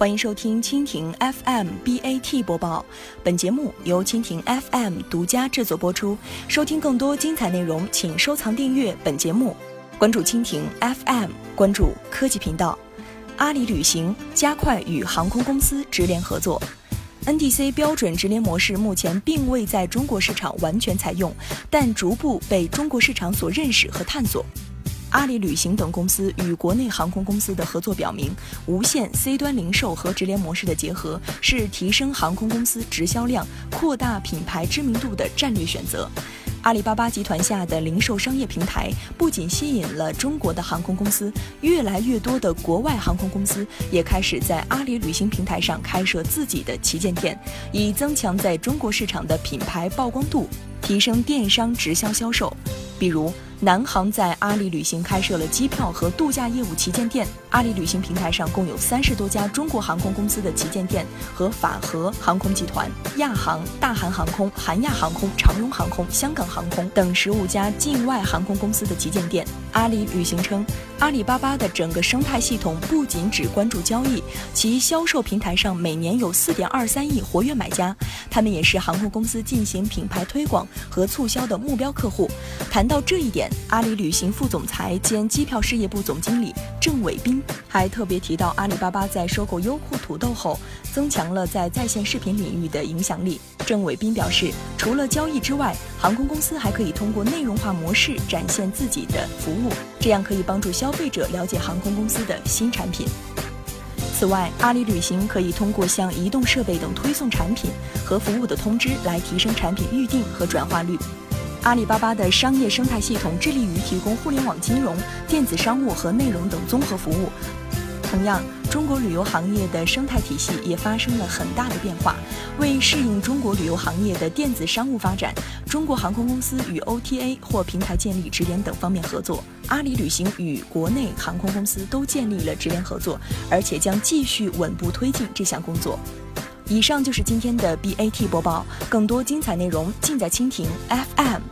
欢迎收听蜻蜓 FM BAT 播报，本节目由蜻蜓 FM 独家制作播出。收听更多精彩内容，请收藏订阅本节目，关注蜻蜓 FM，关注科技频道。阿里旅行加快与航空公司直联合作。NDC 标准直联模式目前并未在中国市场完全采用，但逐步被中国市场所认识和探索。阿里旅行等公司与国内航空公司的合作表明，无线 C 端零售和直联模式的结合是提升航空公司直销量、扩大品牌知名度的战略选择。阿里巴巴集团下的零售商业平台不仅吸引了中国的航空公司，越来越多的国外航空公司也开始在阿里旅行平台上开设自己的旗舰店，以增强在中国市场的品牌曝光度，提升电商直销销售。比如。南航在阿里旅行开设了机票和度假业务旗舰店。阿里旅行平台上共有三十多家中国航空公司的旗舰店，和法和航空集团、亚航、大韩航空、韩亚航空、长荣航空、香港航空等十五家境外航空公司的旗舰店。阿里旅行称，阿里巴巴的整个生态系统不仅只关注交易，其销售平台上每年有四点二三亿活跃买家，他们也是航空公司进行品牌推广和促销的目标客户。谈到这一点。阿里旅行副总裁兼机票事业部总经理郑伟斌还特别提到，阿里巴巴在收购优酷土豆后，增强了在在线视频领域的影响力。郑伟斌表示，除了交易之外，航空公司还可以通过内容化模式展现自己的服务，这样可以帮助消费者了解航空公司的新产品。此外，阿里旅行可以通过向移动设备等推送产品和服务的通知，来提升产品预订和转化率。阿里巴巴的商业生态系统致力于提供互联网金融、电子商务和内容等综合服务。同样，中国旅游行业的生态体系也发生了很大的变化。为适应中国旅游行业的电子商务发展，中国航空公司与 OTA 或平台建立直联等方面合作。阿里旅行与国内航空公司都建立了直联合作，而且将继续稳步推进这项工作。以上就是今天的 BAT 播报，更多精彩内容尽在蜻蜓 FM。